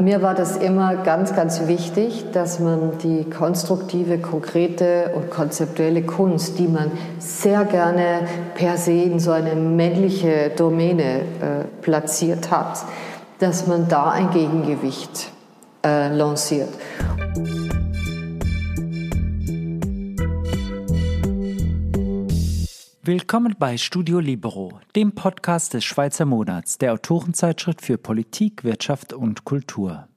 mir war das immer ganz, ganz wichtig, dass man die konstruktive, konkrete und konzeptuelle Kunst, die man sehr gerne per se in so eine männliche Domäne äh, platziert hat, dass man da ein Gegengewicht äh, lanciert. Willkommen bei Studio Libero, dem Podcast des Schweizer Monats, der Autorenzeitschrift für Politik, Wirtschaft und Kultur.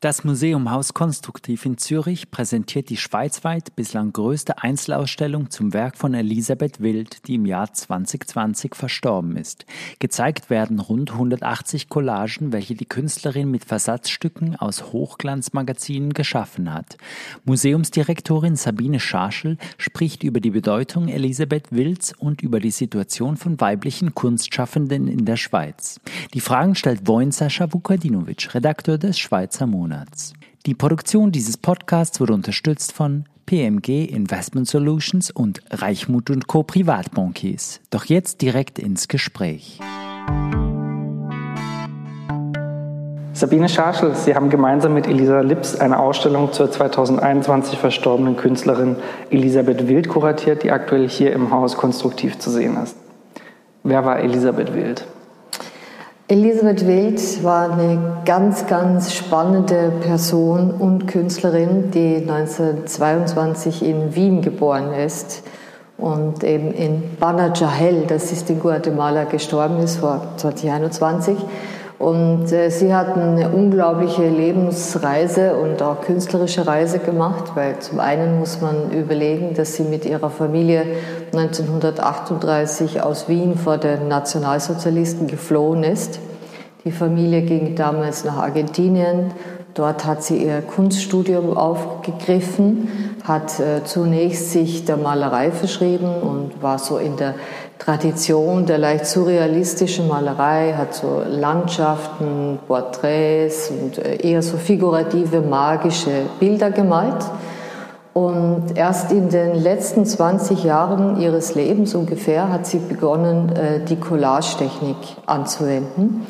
Das Museum Haus Konstruktiv in Zürich präsentiert die schweizweit bislang größte Einzelausstellung zum Werk von Elisabeth Wild, die im Jahr 2020 verstorben ist. Gezeigt werden rund 180 Collagen, welche die Künstlerin mit Versatzstücken aus Hochglanzmagazinen geschaffen hat. Museumsdirektorin Sabine Scharschel spricht über die Bedeutung Elisabeth Wilds und über die Situation von weiblichen Kunstschaffenden in der Schweiz. Die Fragen stellt Wojn Sascha Vukadinovic, Redakteur des Schweizer Monats. Monats. Die Produktion dieses Podcasts wurde unterstützt von PMG Investment Solutions und Reichmut Co. Privatbankiers. Doch jetzt direkt ins Gespräch. Sabine Scharschel, Sie haben gemeinsam mit Elisa Lips eine Ausstellung zur 2021 verstorbenen Künstlerin Elisabeth Wild kuratiert, die aktuell hier im Haus konstruktiv zu sehen ist. Wer war Elisabeth Wild? Elisabeth Wild war eine ganz, ganz spannende Person und Künstlerin, die 1922 in Wien geboren ist und eben in Banajahel, das ist in Guatemala, gestorben ist vor 2021. Und äh, sie hat eine unglaubliche Lebensreise und auch künstlerische Reise gemacht, weil zum einen muss man überlegen, dass sie mit ihrer Familie 1938 aus Wien vor den Nationalsozialisten geflohen ist. Die Familie ging damals nach Argentinien. Dort hat sie ihr Kunststudium aufgegriffen, hat äh, zunächst sich der Malerei verschrieben und war so in der Tradition der leicht surrealistischen Malerei, hat so Landschaften, Porträts und äh, eher so figurative, magische Bilder gemalt. Und erst in den letzten 20 Jahren ihres Lebens ungefähr hat sie begonnen, äh, die Collage-Technik anzuwenden.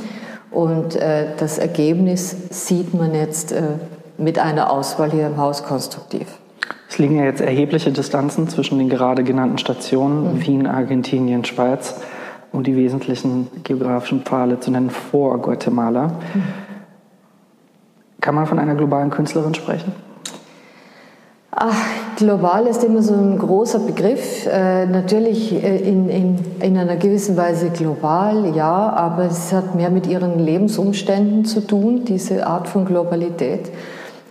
Und äh, das Ergebnis sieht man jetzt mit einer Auswahl hier im Haus konstruktiv. Es liegen ja jetzt erhebliche Distanzen zwischen den gerade genannten Stationen mhm. Wien, Argentinien, Schweiz, um die wesentlichen geografischen Pfade zu nennen, vor Guatemala. Mhm. Kann man von einer globalen Künstlerin sprechen? Ach, global ist immer so ein großer Begriff. Äh, natürlich äh, in, in, in einer gewissen Weise global, ja, aber es hat mehr mit ihren Lebensumständen zu tun, diese Art von Globalität.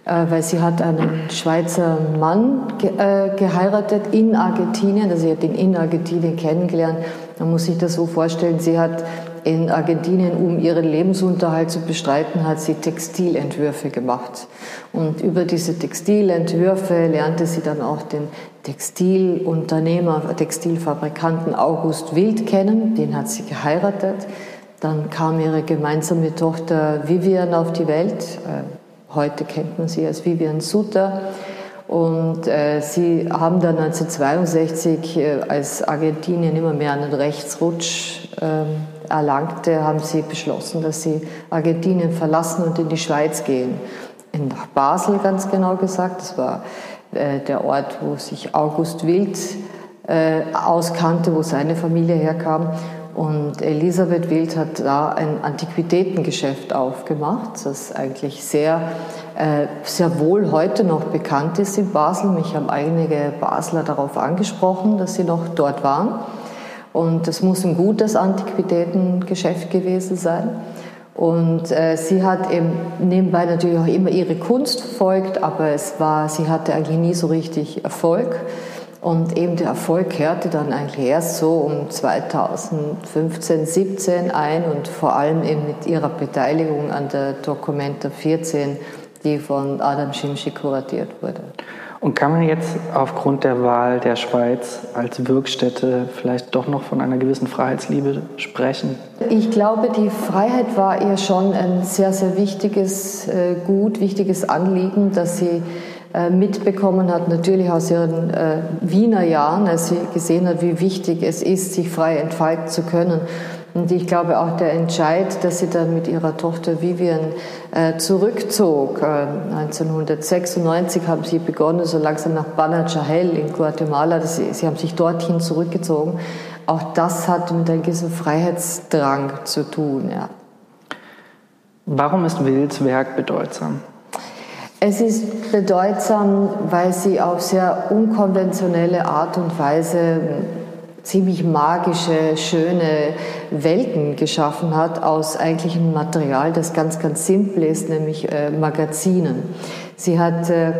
Äh, weil sie hat einen Schweizer Mann äh, geheiratet in Argentinien, also sie hat ihn in Argentinien kennengelernt. Man muss sich das so vorstellen, sie hat in Argentinien, um ihren Lebensunterhalt zu bestreiten, hat sie Textilentwürfe gemacht. Und über diese Textilentwürfe lernte sie dann auch den Textilunternehmer, Textilfabrikanten August Wild kennen, den hat sie geheiratet. Dann kam ihre gemeinsame Tochter Vivian auf die Welt, äh, Heute kennt man sie als Vivian Suter. Und äh, sie haben dann 1962, äh, als Argentinien immer mehr einen Rechtsrutsch äh, erlangte, haben sie beschlossen, dass sie Argentinien verlassen und in die Schweiz gehen. In, nach Basel ganz genau gesagt. Das war äh, der Ort, wo sich August Wild äh, auskannte, wo seine Familie herkam. Und Elisabeth Wild hat da ein Antiquitätengeschäft aufgemacht, das eigentlich sehr, äh, sehr wohl heute noch bekannt ist in Basel. Mich haben einige Basler darauf angesprochen, dass sie noch dort waren. Und das muss ein gutes Antiquitätengeschäft gewesen sein. Und äh, sie hat eben nebenbei natürlich auch immer ihre Kunst verfolgt, aber es war, sie hatte eigentlich nie so richtig Erfolg. Und eben der Erfolg kehrte dann eigentlich erst so um 2015, 17 ein und vor allem eben mit ihrer Beteiligung an der Dokumenta 14, die von Adam Schimschi kuratiert wurde. Und kann man jetzt aufgrund der Wahl der Schweiz als Wirkstätte vielleicht doch noch von einer gewissen Freiheitsliebe sprechen? Ich glaube, die Freiheit war ihr schon ein sehr, sehr wichtiges äh, Gut, wichtiges Anliegen, dass sie mitbekommen hat, natürlich aus ihren äh, Wiener Jahren, als sie gesehen hat, wie wichtig es ist, sich frei entfalten zu können. Und ich glaube auch der Entscheid, dass sie dann mit ihrer Tochter Vivian äh, zurückzog. Äh, 1996 haben sie begonnen, so langsam nach Banachahel in Guatemala. Sie, sie haben sich dorthin zurückgezogen. Auch das hat mit einem gewissen Freiheitsdrang zu tun. Ja. Warum ist Wills Werk bedeutsam? Es ist bedeutsam, weil sie auf sehr unkonventionelle Art und Weise ziemlich magische, schöne Welten geschaffen hat aus eigentlichem Material, das ganz, ganz simpel ist, nämlich äh, Magazinen. Sie hat äh,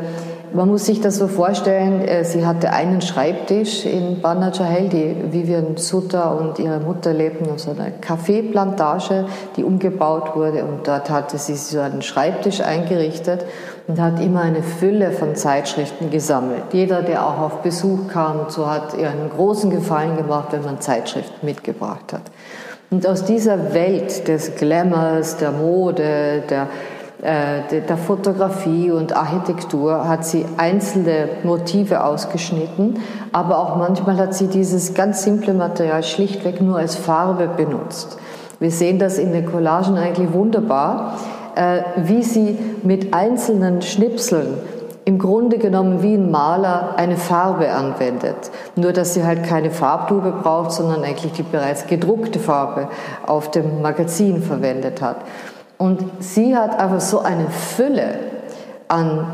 man muss sich das so vorstellen, äh, sie hatte einen Schreibtisch in Banda Jahel, die Vivian Sutter und ihre Mutter lebten auf so einer Kaffeeplantage, die umgebaut wurde und dort hatte sie so einen Schreibtisch eingerichtet und hat immer eine Fülle von Zeitschriften gesammelt. Jeder, der auch auf Besuch kam, so hat ihr einen großen Gefallen gemacht, wenn man Zeitschriften mitgebracht hat. Und aus dieser Welt des Glamours, der Mode, der äh, der Fotografie und Architektur hat sie einzelne Motive ausgeschnitten, aber auch manchmal hat sie dieses ganz simple Material schlichtweg nur als Farbe benutzt. Wir sehen das in den Collagen eigentlich wunderbar, wie sie mit einzelnen Schnipseln im Grunde genommen wie ein Maler eine Farbe anwendet. Nur, dass sie halt keine Farbtube braucht, sondern eigentlich die bereits gedruckte Farbe auf dem Magazin verwendet hat. Und sie hat aber so eine Fülle an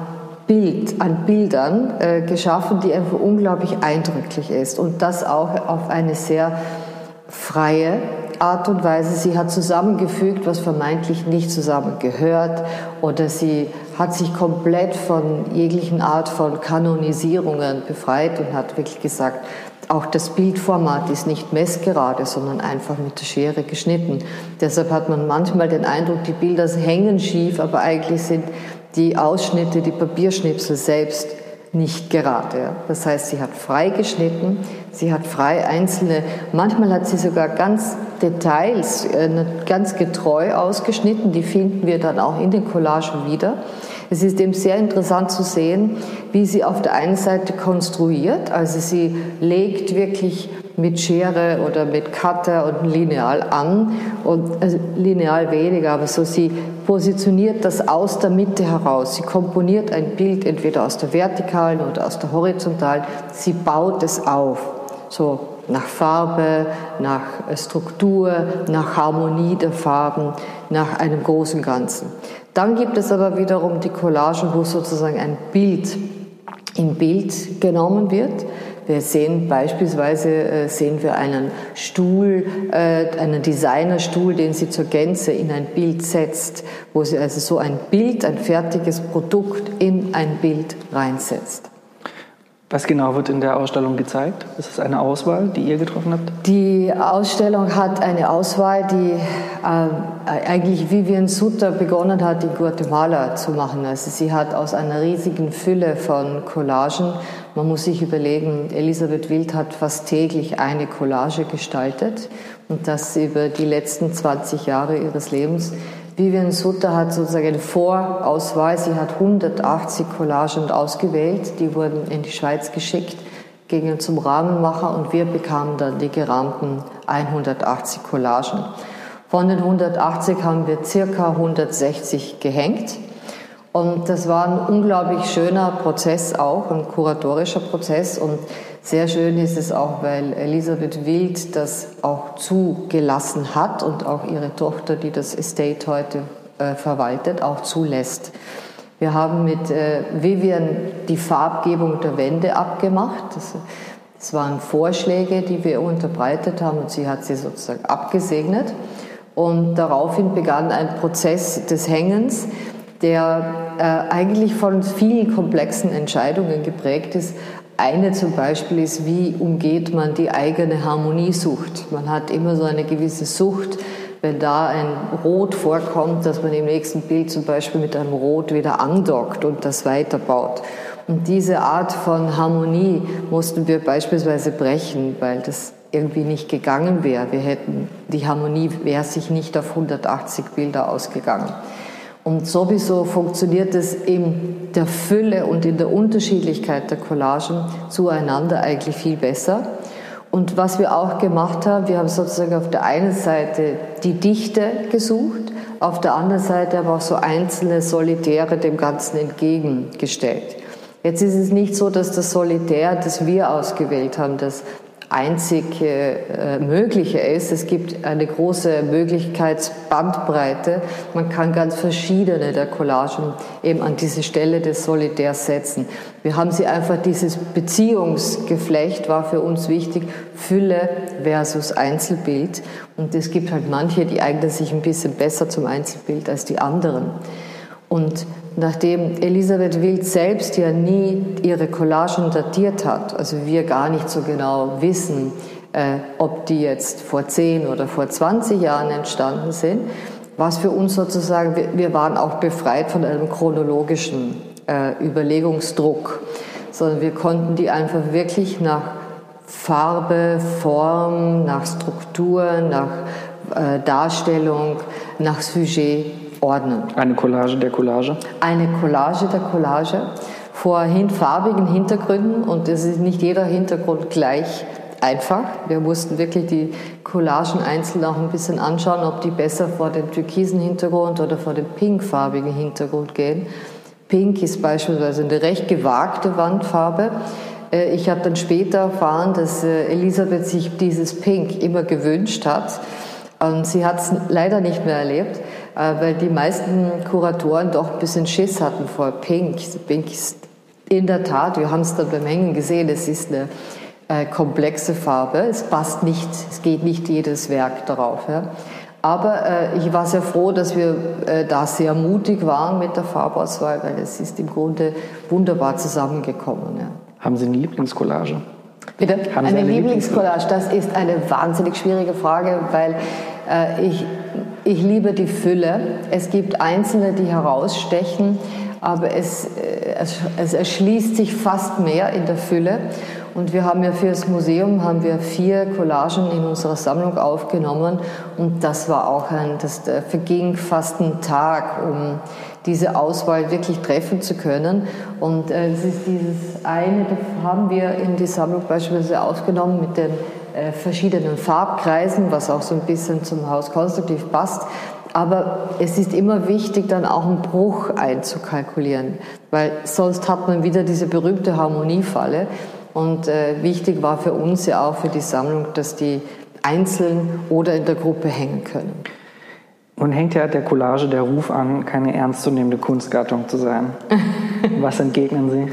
Bild, an Bildern äh, geschaffen, die einfach unglaublich eindrücklich ist. Und das auch auf eine sehr freie Art und Weise. Sie hat zusammengefügt, was vermeintlich nicht zusammengehört, oder sie hat sich komplett von jeglichen Art von Kanonisierungen befreit und hat wirklich gesagt, auch das Bildformat ist nicht messgerade, sondern einfach mit der Schere geschnitten. Deshalb hat man manchmal den Eindruck, die Bilder hängen schief, aber eigentlich sind die Ausschnitte, die Papierschnipsel selbst nicht gerade. Das heißt, sie hat frei geschnitten, sie hat frei einzelne, manchmal hat sie sogar ganz Details äh, ganz getreu ausgeschnitten, die finden wir dann auch in den Collagen wieder. Es ist eben sehr interessant zu sehen, wie sie auf der einen Seite konstruiert, also sie legt wirklich mit Schere oder mit Cutter und Lineal an und also Lineal weniger, aber so sie positioniert das aus der Mitte heraus. Sie komponiert ein Bild entweder aus der vertikalen oder aus der horizontalen. Sie baut es auf, so nach Farbe, nach Struktur, nach Harmonie der Farben, nach einem großen Ganzen. Dann gibt es aber wiederum die Collagen, wo sozusagen ein Bild im Bild genommen wird. Wir sehen beispielsweise äh, sehen wir einen Stuhl, äh, einen Designerstuhl, den sie zur Gänze in ein Bild setzt, wo sie also so ein Bild, ein fertiges Produkt in ein Bild reinsetzt. Was genau wird in der Ausstellung gezeigt? Ist es eine Auswahl, die ihr getroffen habt? Die Ausstellung hat eine Auswahl, die äh, eigentlich Vivian Sutter begonnen hat, in Guatemala zu machen. Also sie hat aus einer riesigen Fülle von Collagen, man muss sich überlegen, Elisabeth Wild hat fast täglich eine Collage gestaltet und das über die letzten 20 Jahre ihres Lebens. Vivian Sutter hat sozusagen eine Vorauswahl. Sie hat 180 Collagen ausgewählt. Die wurden in die Schweiz geschickt, gingen zum Rahmenmacher und wir bekamen dann die gerahmten 180 Collagen. Von den 180 haben wir circa 160 gehängt. Und das war ein unglaublich schöner Prozess auch, ein kuratorischer Prozess. Und sehr schön ist es auch, weil Elisabeth Wild das auch zugelassen hat und auch ihre Tochter, die das Estate heute äh, verwaltet, auch zulässt. Wir haben mit äh, Vivian die Farbgebung der Wände abgemacht. Das, das waren Vorschläge, die wir unterbreitet haben und sie hat sie sozusagen abgesegnet. Und daraufhin begann ein Prozess des Hängens, der äh, eigentlich von vielen komplexen Entscheidungen geprägt ist. Eine zum Beispiel ist, wie umgeht man die eigene Harmoniesucht? Man hat immer so eine gewisse Sucht, wenn da ein Rot vorkommt, dass man im nächsten Bild zum Beispiel mit einem Rot wieder andockt und das weiterbaut. Und diese Art von Harmonie mussten wir beispielsweise brechen, weil das irgendwie nicht gegangen wäre. Wir hätten, die Harmonie wäre sich nicht auf 180 Bilder ausgegangen. Und sowieso funktioniert es in der Fülle und in der Unterschiedlichkeit der Collagen zueinander eigentlich viel besser. Und was wir auch gemacht haben, wir haben sozusagen auf der einen Seite die Dichte gesucht, auf der anderen Seite aber auch so einzelne Solitäre dem Ganzen entgegengestellt. Jetzt ist es nicht so, dass das Solitär, das wir ausgewählt haben, das einzig äh, Mögliche ist. Es gibt eine große Möglichkeitsbandbreite. Man kann ganz verschiedene der Collagen eben an diese Stelle des Solitärs setzen. Wir haben sie einfach, dieses Beziehungsgeflecht war für uns wichtig, Fülle versus Einzelbild. Und es gibt halt manche, die eignen sich ein bisschen besser zum Einzelbild als die anderen. Und nachdem Elisabeth Wild selbst ja nie ihre Collagen datiert hat, also wir gar nicht so genau wissen, äh, ob die jetzt vor 10 oder vor 20 Jahren entstanden sind, war es für uns sozusagen, wir, wir waren auch befreit von einem chronologischen äh, Überlegungsdruck, sondern wir konnten die einfach wirklich nach Farbe, Form, nach Struktur, nach äh, Darstellung, nach Sujet ordnen. Eine Collage der Collage? Eine Collage der Collage vor farbigen Hintergründen und es ist nicht jeder Hintergrund gleich einfach. Wir mussten wirklich die Collagen einzeln auch ein bisschen anschauen, ob die besser vor dem türkisen Hintergrund oder vor dem pinkfarbigen Hintergrund gehen. Pink ist beispielsweise eine recht gewagte Wandfarbe. Äh, ich habe dann später erfahren, dass äh, Elisabeth sich dieses Pink immer gewünscht hat. Und sie hat es leider nicht mehr erlebt. Äh, weil die meisten Kuratoren doch ein bisschen Schiss hatten vor Pink. Pink ist in der Tat, wir haben es dann beim Hängen gesehen, es ist eine äh, komplexe Farbe. Es passt nicht, es geht nicht jedes Werk darauf. Ja. Aber äh, ich war sehr froh, dass wir äh, da sehr mutig waren mit der Farbauswahl, weil es ist im Grunde wunderbar zusammengekommen. Ja. Haben Sie eine Lieblingscollage? Bitte? Haben eine, eine Lieblingscollage, das ist eine wahnsinnig schwierige Frage, weil äh, ich ich liebe die Fülle. Es gibt Einzelne, die herausstechen, aber es, äh, es, es, erschließt sich fast mehr in der Fülle. Und wir haben ja für das Museum haben wir vier Collagen in unserer Sammlung aufgenommen und das war auch ein, das äh, verging fast ein Tag, um diese Auswahl wirklich treffen zu können. Und äh, es ist dieses eine, das haben wir in die Sammlung beispielsweise aufgenommen mit den äh, verschiedenen Farbkreisen, was auch so ein bisschen zum Haus konstruktiv passt. Aber es ist immer wichtig, dann auch einen Bruch einzukalkulieren, weil sonst hat man wieder diese berühmte Harmoniefalle. Und äh, wichtig war für uns ja auch für die Sammlung, dass die einzeln oder in der Gruppe hängen können. Nun hängt ja der Collage der Ruf an, keine ernstzunehmende Kunstgattung zu sein. Was entgegnen Sie?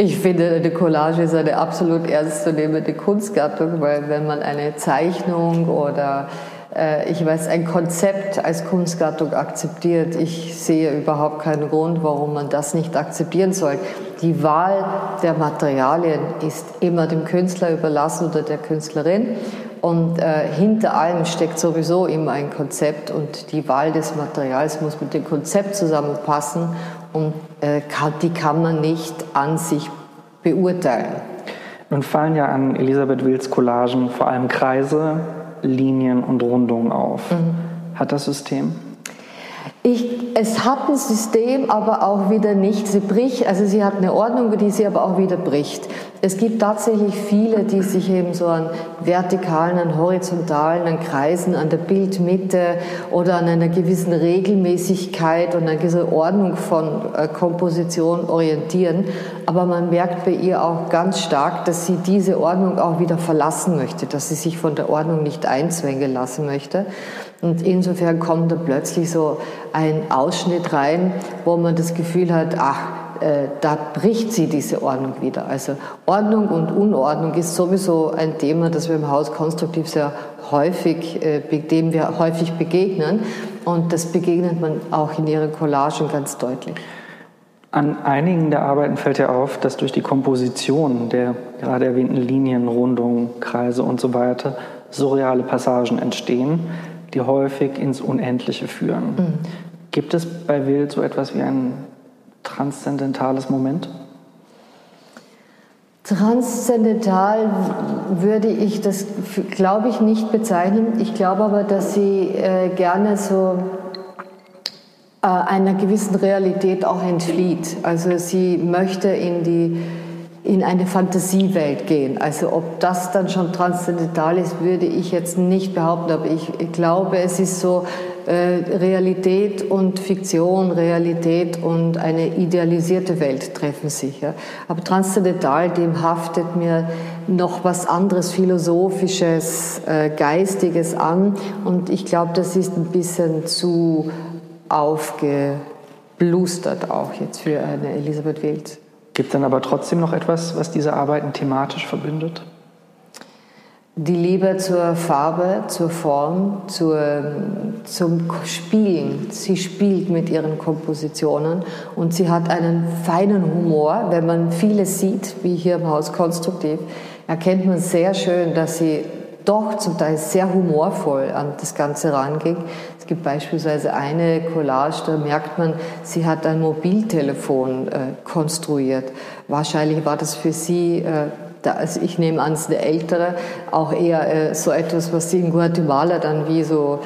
Ich finde, eine Collage ist eine absolut ernstzunehmende Kunstgattung, weil wenn man eine Zeichnung oder äh, ich weiß, ein Konzept als Kunstgattung akzeptiert, ich sehe überhaupt keinen Grund, warum man das nicht akzeptieren soll. Die Wahl der Materialien ist immer dem Künstler überlassen oder der Künstlerin. Und äh, hinter allem steckt sowieso immer ein Konzept und die Wahl des Materials muss mit dem Konzept zusammenpassen und äh, kann, die kann man nicht an sich beurteilen. Nun fallen ja an Elisabeth Wills Collagen vor allem Kreise, Linien und Rundungen auf. Mhm. Hat das System? Ich, es hat ein System, aber auch wieder nicht. Sie bricht, also sie hat eine Ordnung, die sie aber auch wieder bricht. Es gibt tatsächlich viele, die sich eben so an vertikalen, an horizontalen, an Kreisen, an der Bildmitte oder an einer gewissen Regelmäßigkeit und einer gewissen Ordnung von äh, Komposition orientieren. Aber man merkt bei ihr auch ganz stark, dass sie diese Ordnung auch wieder verlassen möchte, dass sie sich von der Ordnung nicht einzwängen lassen möchte. Und insofern kommt da plötzlich so ein Ausschnitt rein, wo man das Gefühl hat, ach, äh, da bricht sie diese Ordnung wieder. Also Ordnung und Unordnung ist sowieso ein Thema, das wir im Haus konstruktiv sehr häufig, äh, dem wir häufig begegnen. Und das begegnet man auch in ihren Collagen ganz deutlich. An einigen der Arbeiten fällt ja auf, dass durch die Komposition der gerade erwähnten Linien, Rundungen, Kreise und so weiter surreale Passagen entstehen, die häufig ins Unendliche führen. Mhm. Gibt es bei Wild so etwas wie ein transzendentales Moment? Transzendental würde ich das, glaube ich, nicht bezeichnen. Ich glaube aber, dass sie äh, gerne so äh, einer gewissen Realität auch entflieht. Also sie möchte in die in eine Fantasiewelt gehen. Also ob das dann schon transzendental ist, würde ich jetzt nicht behaupten, aber ich, glaube, es ist so äh, Realität und Fiktion, Realität und eine idealisierte Welt treffen sich. Ja. Aber transzendental, dem haftet mir noch was anderes, philosophisches, äh, geistiges an und ich glaube, das ist ein bisschen zu aufgeblustert auch jetzt für eine Elisabeth Wild. Gibt dann aber trotzdem noch etwas, was diese Arbeiten thematisch verbindet? Die Liebe zur Farbe, zur Form, zur, zum Spielen. Sie spielt mit ihren Kompositionen und sie hat einen feinen Humor. Wenn man vieles sieht, wie hier im Haus konstruktiv, erkennt man sehr schön, dass sie doch zum Teil sehr humorvoll an das Ganze ranging. Es gibt beispielsweise eine Collage, da merkt man, sie hat ein Mobiltelefon äh, konstruiert. Wahrscheinlich war das für sie, äh, also ich nehme an, es ist eine ältere, auch eher äh, so etwas, was sie in Guatemala dann wie so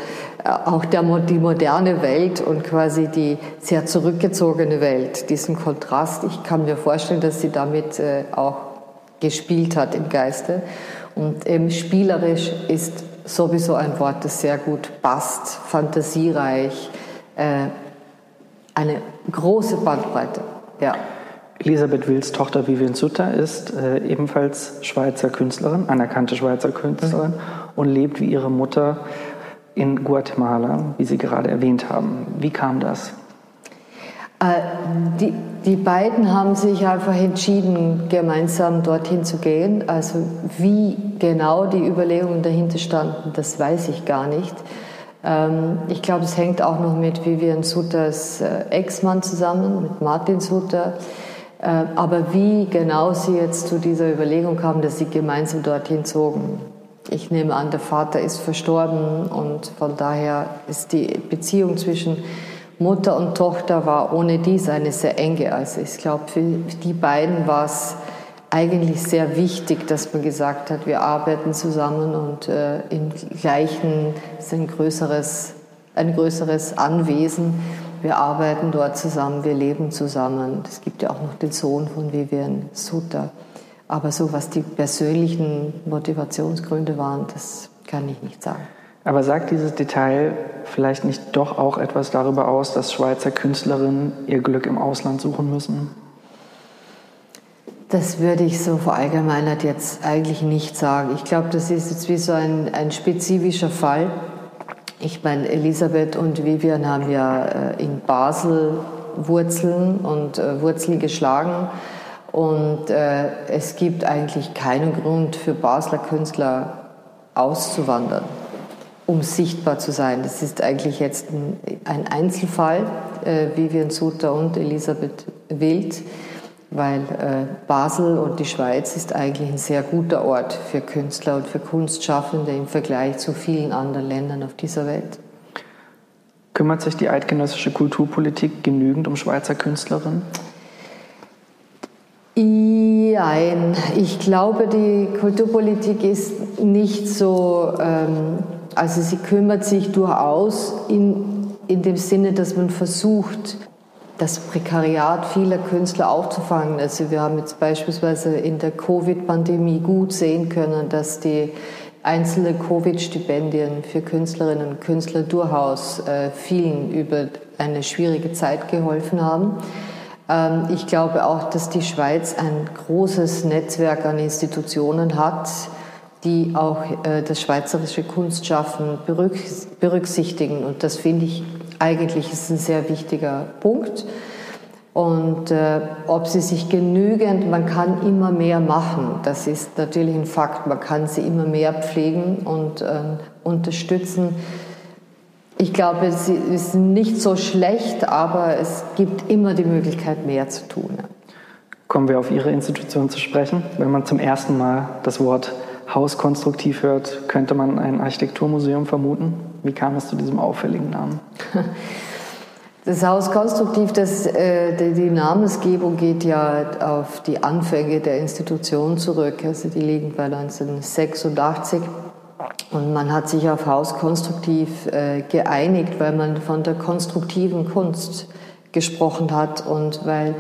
äh, auch der, die moderne Welt und quasi die sehr zurückgezogene Welt, diesen Kontrast. Ich kann mir vorstellen, dass sie damit äh, auch gespielt hat im Geiste. Und eben spielerisch ist sowieso ein Wort, das sehr gut passt, fantasiereich, äh, eine große Bandbreite. Ja. Elisabeth Wills Tochter Vivian Sutter ist äh, ebenfalls Schweizer Künstlerin, anerkannte Schweizer Künstlerin mhm. und lebt wie ihre Mutter in Guatemala, wie Sie gerade erwähnt haben. Wie kam das? Äh, die, die beiden haben sich einfach entschieden, gemeinsam dorthin zu gehen. Also wie genau die Überlegungen dahinter standen, das weiß ich gar nicht. Ähm, ich glaube, es hängt auch noch mit Vivian Sutters äh, Ex-Mann zusammen, mit Martin Sutter. Äh, aber wie genau sie jetzt zu dieser Überlegung kamen, dass sie gemeinsam dorthin zogen, ich nehme an, der Vater ist verstorben und von daher ist die Beziehung zwischen Mutter und Tochter war ohne dies eine sehr enge. Also ich glaube, für die beiden war es eigentlich sehr wichtig, dass man gesagt hat, wir arbeiten zusammen und äh, im gleichen ist ein größeres, ein größeres Anwesen. Wir arbeiten dort zusammen, wir leben zusammen. Es gibt ja auch noch den Sohn von Vivian Sutter. Aber so, was die persönlichen Motivationsgründe waren, das kann ich nicht sagen. Aber sagt dieses Detail vielleicht nicht doch auch etwas darüber aus, dass Schweizer Künstlerinnen ihr Glück im Ausland suchen müssen? Das würde ich so verallgemeinert jetzt eigentlich nicht sagen. Ich glaube, das ist jetzt wie so ein, ein spezifischer Fall. Ich meine, Elisabeth und Vivian haben ja äh, in Basel Wurzeln und äh, Wurzeln geschlagen. Und äh, es gibt eigentlich keinen Grund für Basler Künstler auszuwandern um sichtbar zu sein. Das ist eigentlich jetzt ein, ein Einzelfall, äh, Vivian Suter und Elisabeth Wild, weil äh, Basel und die Schweiz ist eigentlich ein sehr guter Ort für Künstler und für Kunstschaffende im Vergleich zu vielen anderen Ländern auf dieser Welt. Kümmert sich die eidgenössische Kulturpolitik genügend um Schweizer Künstlerinnen? Nein, ich glaube, die Kulturpolitik ist nicht so ähm, also sie kümmert sich durchaus in, in dem Sinne, dass man versucht, das Prekariat vieler Künstler aufzufangen. Also wir haben jetzt beispielsweise in der Covid-Pandemie gut sehen können, dass die einzelnen Covid-Stipendien für Künstlerinnen und Künstler durchaus äh, vielen über eine schwierige Zeit geholfen haben. Ähm, ich glaube auch, dass die Schweiz ein großes Netzwerk an Institutionen hat, die auch äh, das schweizerische Kunstschaffen berücksichtigen. Und das finde ich eigentlich ist ein sehr wichtiger Punkt. Und äh, ob sie sich genügend, man kann immer mehr machen, das ist natürlich ein Fakt, man kann sie immer mehr pflegen und äh, unterstützen. Ich glaube, sie ist nicht so schlecht, aber es gibt immer die Möglichkeit, mehr zu tun. Kommen wir auf Ihre Institution zu sprechen. Wenn man zum ersten Mal das Wort Haus konstruktiv hört, könnte man ein Architekturmuseum vermuten. Wie kam es zu diesem auffälligen Namen? Das Haus Konstruktiv, das, äh, die Namensgebung geht ja auf die Anfänge der Institution zurück. Also die liegen bei 1986. Und man hat sich auf Haus Konstruktiv äh, geeinigt, weil man von der konstruktiven Kunst gesprochen hat und weil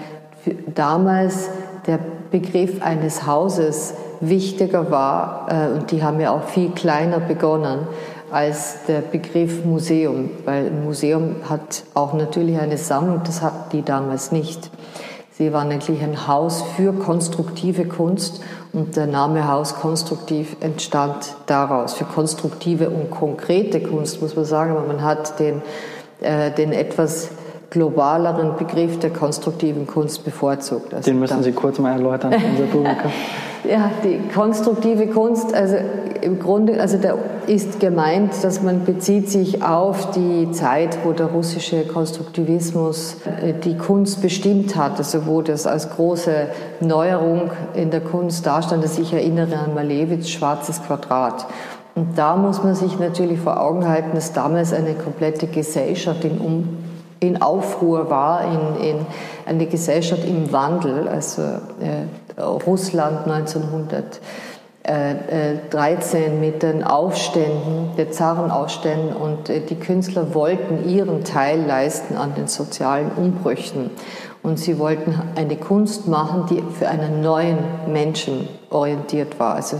damals der Begriff eines Hauses wichtiger war, äh, und die haben ja auch viel kleiner begonnen, als der Begriff Museum, weil ein Museum hat auch natürlich eine Sammlung, das hat die damals nicht. Sie waren eigentlich ein Haus für konstruktive Kunst und der Name Haus Konstruktiv entstand daraus. Für konstruktive und konkrete Kunst muss man sagen, aber man hat den, äh, den etwas globaleren Begriff der konstruktiven Kunst bevorzugt. Also den müssen Sie kurz mal erläutern, unser Publikum. Ja, die konstruktive Kunst, also im Grunde, also da ist gemeint, dass man bezieht sich auf die Zeit, wo der russische Konstruktivismus äh, die Kunst bestimmt hat, also wo das als große Neuerung in der Kunst dastand, dass ich erinnere an Malevich, Schwarzes Quadrat. Und da muss man sich natürlich vor Augen halten, dass damals eine komplette Gesellschaft in um in Aufruhr war, in, in eine Gesellschaft im Wandel, also äh, Russland 1913 mit den Aufständen, der Zarenaufständen und äh, die Künstler wollten ihren Teil leisten an den sozialen Umbrüchen. Und sie wollten eine Kunst machen, die für einen neuen Menschen orientiert war. Also,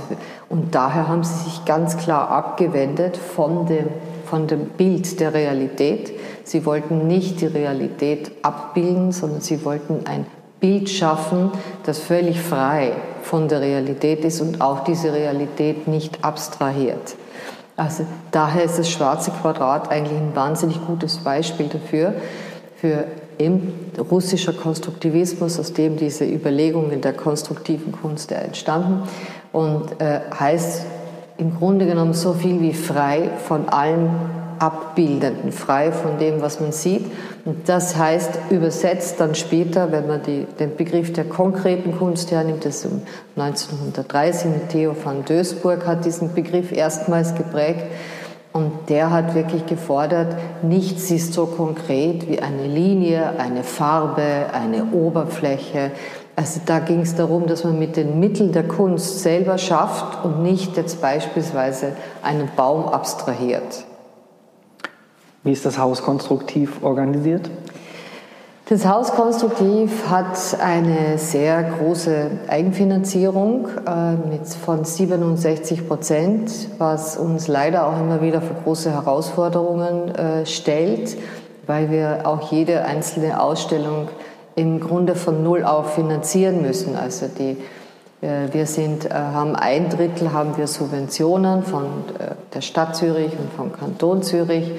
und daher haben sie sich ganz klar abgewendet von dem, von dem Bild der Realität. Sie wollten nicht die Realität abbilden, sondern sie wollten ein Bild schaffen, das völlig frei von der Realität ist und auch diese Realität nicht abstrahiert. Also daher ist das schwarze Quadrat eigentlich ein wahnsinnig gutes Beispiel dafür, für eben russischer Konstruktivismus, aus dem diese Überlegungen der konstruktiven Kunst entstanden und äh, heißt im Grunde genommen so viel wie frei von allem Abbildenden, frei von dem, was man sieht. Und das heißt, übersetzt dann später, wenn man die, den Begriff der konkreten Kunst hernimmt, das um 1930 mit Theo van Doesburg hat diesen Begriff erstmals geprägt. Und der hat wirklich gefordert, nichts ist so konkret wie eine Linie, eine Farbe, eine Oberfläche. Also da ging es darum, dass man mit den Mitteln der Kunst selber schafft und nicht jetzt beispielsweise einen Baum abstrahiert. Wie ist das Haus konstruktiv organisiert? Das Haus Konstruktiv hat eine sehr große Eigenfinanzierung äh, mit von 67 Prozent, was uns leider auch immer wieder für große Herausforderungen äh, stellt, weil wir auch jede einzelne Ausstellung im Grunde von Null auf finanzieren müssen. Also die, äh, wir sind, äh, haben ein Drittel haben wir Subventionen von äh, der Stadt Zürich und vom Kanton Zürich.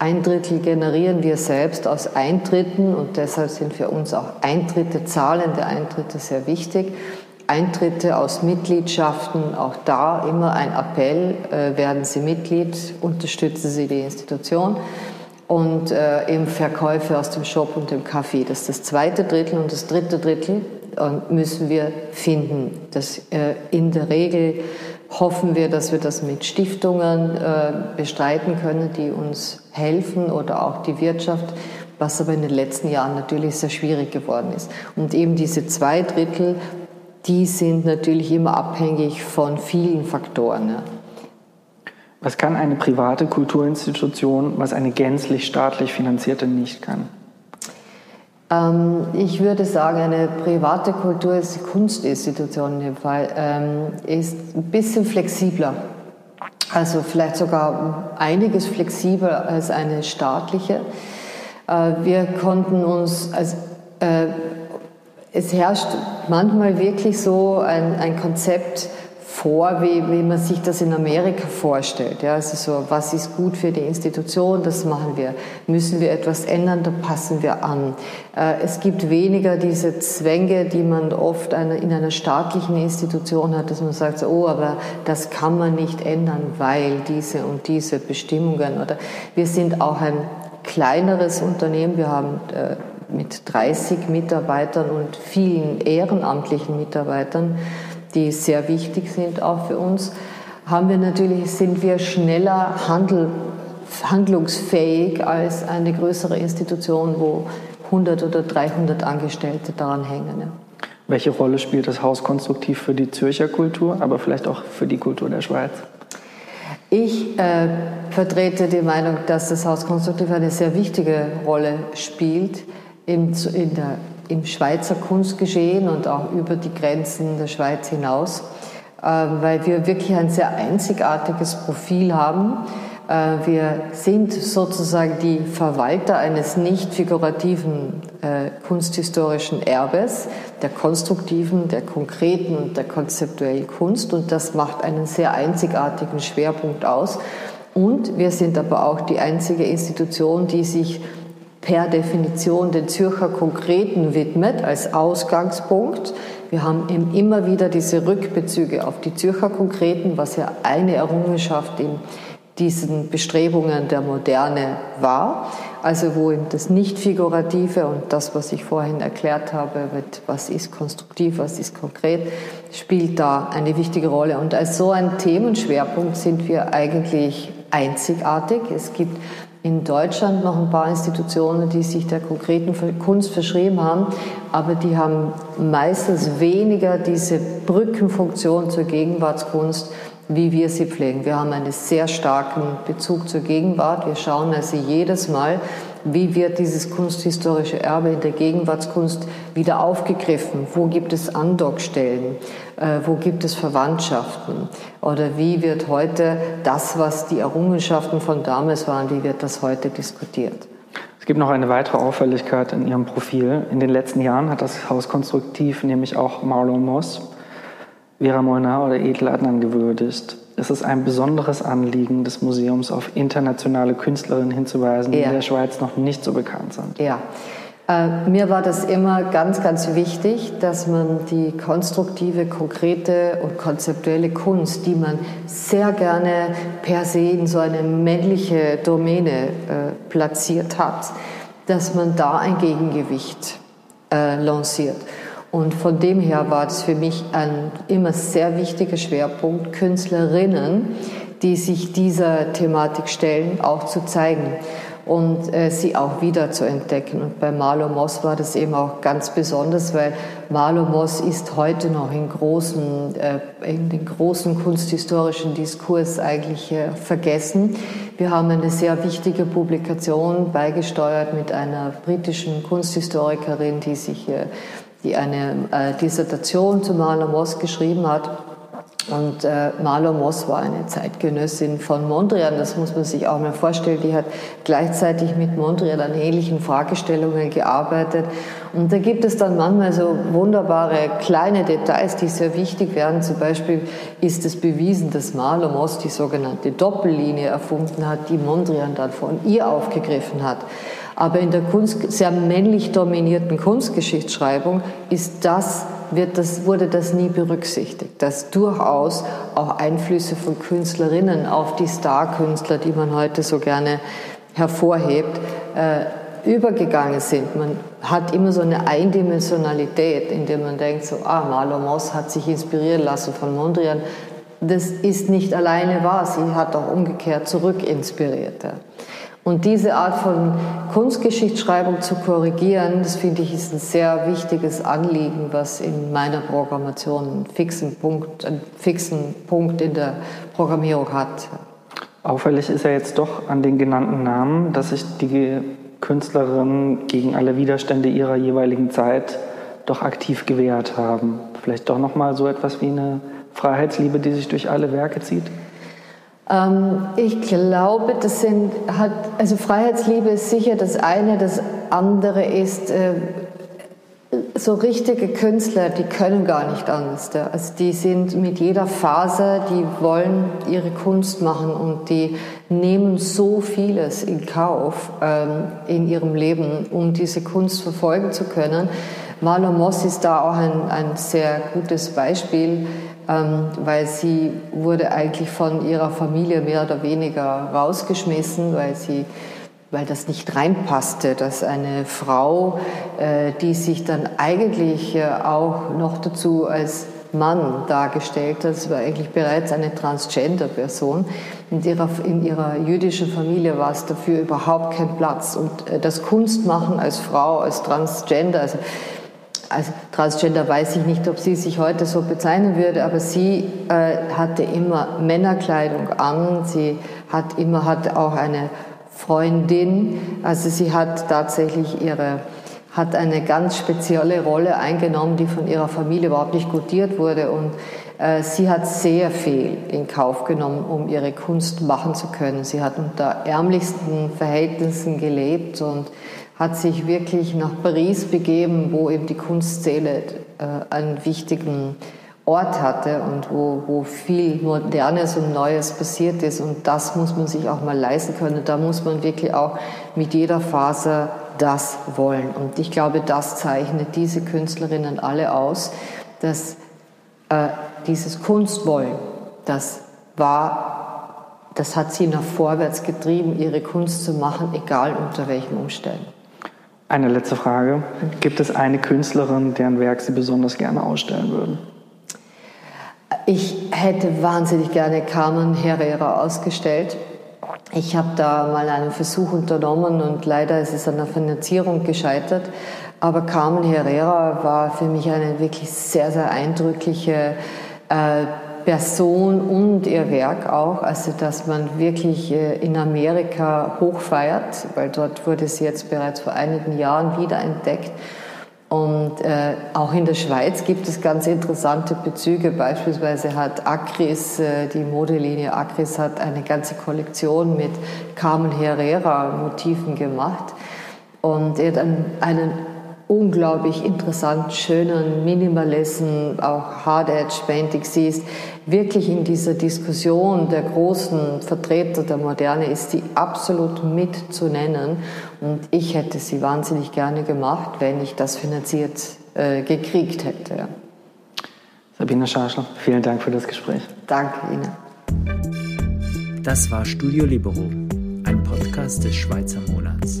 Ein Drittel generieren wir selbst aus Eintritten und deshalb sind für uns auch Eintritte, zahlende Eintritte sehr wichtig. Eintritte aus Mitgliedschaften, auch da immer ein Appell, äh, werden Sie Mitglied, unterstützen Sie die Institution. Und äh, eben Verkäufe aus dem Shop und dem Kaffee. Das ist das zweite Drittel und das dritte Drittel äh, müssen wir finden. Das äh, in der Regel hoffen wir, dass wir das mit Stiftungen äh, bestreiten können, die uns helfen oder auch die Wirtschaft, was aber in den letzten Jahren natürlich sehr schwierig geworden ist. Und eben diese zwei Drittel, die sind natürlich immer abhängig von vielen Faktoren. Ja. Was kann eine private Kulturinstitution, was eine gänzlich staatlich finanzierte nicht kann? Ähm, ich würde sagen, eine private Kultur, Kunstinstitution in dem Fall, ähm, ist ein bisschen flexibler. Also vielleicht sogar einiges flexibler als eine staatliche. Äh, wir konnten uns, also, äh, es herrscht manchmal wirklich so ein, ein Konzept, vor, wie, wie man sich das in Amerika vorstellt. Ja, also so, was ist gut für die Institution, das machen wir. Müssen wir etwas ändern, da passen wir an. Äh, es gibt weniger diese Zwänge, die man oft in einer staatlichen Institution hat, dass man sagt, oh, aber das kann man nicht ändern, weil diese und diese Bestimmungen. Oder wir sind auch ein kleineres Unternehmen. Wir haben äh, mit 30 Mitarbeitern und vielen ehrenamtlichen Mitarbeitern die sehr wichtig sind auch für uns, haben wir natürlich, sind wir schneller handel, handlungsfähig als eine größere Institution, wo 100 oder 300 Angestellte daran hängen. Welche Rolle spielt das Haus konstruktiv für die Zürcher Kultur, aber vielleicht auch für die Kultur der Schweiz? Ich äh, vertrete die Meinung, dass das Haus konstruktiv eine sehr wichtige Rolle spielt in, in der im Schweizer Kunstgeschehen und auch über die Grenzen der Schweiz hinaus, äh, weil wir wirklich ein sehr einzigartiges Profil haben. Äh, wir sind sozusagen die Verwalter eines nicht figurativen äh, kunsthistorischen Erbes, der konstruktiven, der konkreten und der konzeptuellen Kunst. Und das macht einen sehr einzigartigen Schwerpunkt aus. Und wir sind aber auch die einzige Institution, die sich per Definition den Zürcher Konkreten widmet als Ausgangspunkt. Wir haben immer wieder diese Rückbezüge auf die Zürcher Konkreten, was ja eine Errungenschaft in diesen Bestrebungen der Moderne war. Also wo eben das Nicht-Figurative und das, was ich vorhin erklärt habe, mit was ist konstruktiv, was ist konkret, spielt da eine wichtige Rolle. Und als so ein Themenschwerpunkt sind wir eigentlich einzigartig. Es gibt in Deutschland noch ein paar Institutionen, die sich der konkreten Kunst verschrieben haben, aber die haben meistens weniger diese Brückenfunktion zur Gegenwartskunst, wie wir sie pflegen. Wir haben einen sehr starken Bezug zur Gegenwart. Wir schauen also jedes Mal, wie wird dieses kunsthistorische Erbe in der Gegenwartskunst wieder aufgegriffen? Wo gibt es Andockstellen? Äh, wo gibt es Verwandtschaften? Oder wie wird heute das, was die Errungenschaften von damals waren, wie wird das heute diskutiert? Es gibt noch eine weitere Auffälligkeit in Ihrem Profil. In den letzten Jahren hat das Haus Konstruktiv nämlich auch Marlon Moss Vera Molnar oder Edel Adnan gewürdigt. Es ist ein besonderes Anliegen des Museums, auf internationale Künstlerinnen hinzuweisen, ja. die in der Schweiz noch nicht so bekannt sind. Ja. Äh, mir war das immer ganz, ganz wichtig, dass man die konstruktive, konkrete und konzeptuelle Kunst, die man sehr gerne per se in so eine männliche Domäne äh, platziert hat, dass man da ein Gegengewicht äh, lanciert. Und von dem her war es für mich ein immer sehr wichtiger Schwerpunkt, Künstlerinnen, die sich dieser Thematik stellen, auch zu zeigen und äh, sie auch wieder zu entdecken. Und bei Marlo Moss war das eben auch ganz besonders, weil Marlo Moss ist heute noch in, großen, äh, in den großen kunsthistorischen Diskurs eigentlich äh, vergessen. Wir haben eine sehr wichtige Publikation beigesteuert mit einer britischen Kunsthistorikerin, die sich äh, die eine äh, Dissertation zu Marlon Moss geschrieben hat. Und äh, Marlon Moss war eine Zeitgenössin von Mondrian, das muss man sich auch mal vorstellen. Die hat gleichzeitig mit Mondrian an ähnlichen Fragestellungen gearbeitet. Und da gibt es dann manchmal so wunderbare kleine Details, die sehr wichtig werden. Zum Beispiel ist es bewiesen, dass Marlon Moss die sogenannte Doppellinie erfunden hat, die Mondrian dann von ihr aufgegriffen hat. Aber in der Kunst, sehr männlich dominierten Kunstgeschichtsschreibung ist das, wird das, wurde das nie berücksichtigt, dass durchaus auch Einflüsse von Künstlerinnen auf die Star-Künstler, die man heute so gerne hervorhebt, äh, übergegangen sind. Man hat immer so eine Eindimensionalität, in der man denkt, so, ah, Marlon Moss hat sich inspirieren lassen von Mondrian. Das ist nicht alleine wahr, sie hat auch umgekehrt zurück inspiriert. Ja. Und diese Art von Kunstgeschichtsschreibung zu korrigieren, das finde ich ist ein sehr wichtiges Anliegen, was in meiner Programmation einen fixen Punkt, einen fixen Punkt in der Programmierung hat. Auffällig ist ja jetzt doch an den genannten Namen, dass sich die Künstlerinnen gegen alle Widerstände ihrer jeweiligen Zeit doch aktiv gewehrt haben. Vielleicht doch noch mal so etwas wie eine Freiheitsliebe, die sich durch alle Werke zieht? Ähm, ich glaube, das sind, hat, also Freiheitsliebe ist sicher das eine, das andere ist, äh, so richtige Künstler, die können gar nicht anders. Also die sind mit jeder Phase, die wollen ihre Kunst machen und die nehmen so vieles in Kauf ähm, in ihrem Leben, um diese Kunst verfolgen zu können. Marlon Moss ist da auch ein, ein sehr gutes Beispiel ähm, weil sie wurde eigentlich von ihrer Familie mehr oder weniger rausgeschmissen, weil sie weil das nicht reinpasste, dass eine Frau, äh, die sich dann eigentlich äh, auch noch dazu als Mann dargestellt hat, das war eigentlich bereits eine Transgender-Person. In ihrer, in ihrer jüdischen Familie war es dafür überhaupt kein Platz. Und äh, das Kunstmachen als Frau, als Transgender, also also Transgender weiß ich nicht, ob sie sich heute so bezeichnen würde, aber sie äh, hatte immer Männerkleidung an, sie hat immer hatte auch eine Freundin, also sie hat tatsächlich ihre hat eine ganz spezielle Rolle eingenommen, die von ihrer Familie überhaupt nicht gutiert wurde. Und äh, sie hat sehr viel in Kauf genommen, um ihre Kunst machen zu können. Sie hat unter ärmlichsten Verhältnissen gelebt und hat sich wirklich nach Paris begeben, wo eben die Kunstszene äh, einen wichtigen Ort hatte und wo, wo viel Modernes und Neues passiert ist. Und das muss man sich auch mal leisten können. Da muss man wirklich auch mit jeder Faser das wollen. Und ich glaube, das zeichnet diese Künstlerinnen alle aus, dass äh, dieses Kunstwollen, das war, das hat sie nach vorwärts getrieben, ihre Kunst zu machen, egal unter welchen Umständen. Eine letzte Frage. Gibt es eine Künstlerin, deren Werk Sie besonders gerne ausstellen würden? Ich hätte wahnsinnig gerne Carmen Herrera ausgestellt. Ich habe da mal einen Versuch unternommen und leider ist es an der Finanzierung gescheitert. Aber Carmen Herrera war für mich eine wirklich sehr, sehr eindrückliche äh, Person und ihr Werk auch. Also, dass man wirklich äh, in Amerika hochfeiert, weil dort wurde sie jetzt bereits vor einigen Jahren wiederentdeckt. Und äh, auch in der Schweiz gibt es ganz interessante Bezüge. Beispielsweise hat Acris, äh, die Modelinie Acris, hat eine ganze Kollektion mit Carmen Herrera Motiven gemacht. Und er hat einen, einen unglaublich interessant schönen Minimalism, auch Hard Edge Painting siehst, wirklich in dieser Diskussion der großen Vertreter der Moderne ist sie absolut mit zu nennen. Und ich hätte sie wahnsinnig gerne gemacht, wenn ich das finanziert äh, gekriegt hätte. Sabine Scharschler, vielen Dank für das Gespräch. Danke Ihnen. Das war Studio Libero, ein Podcast des Schweizer Monats.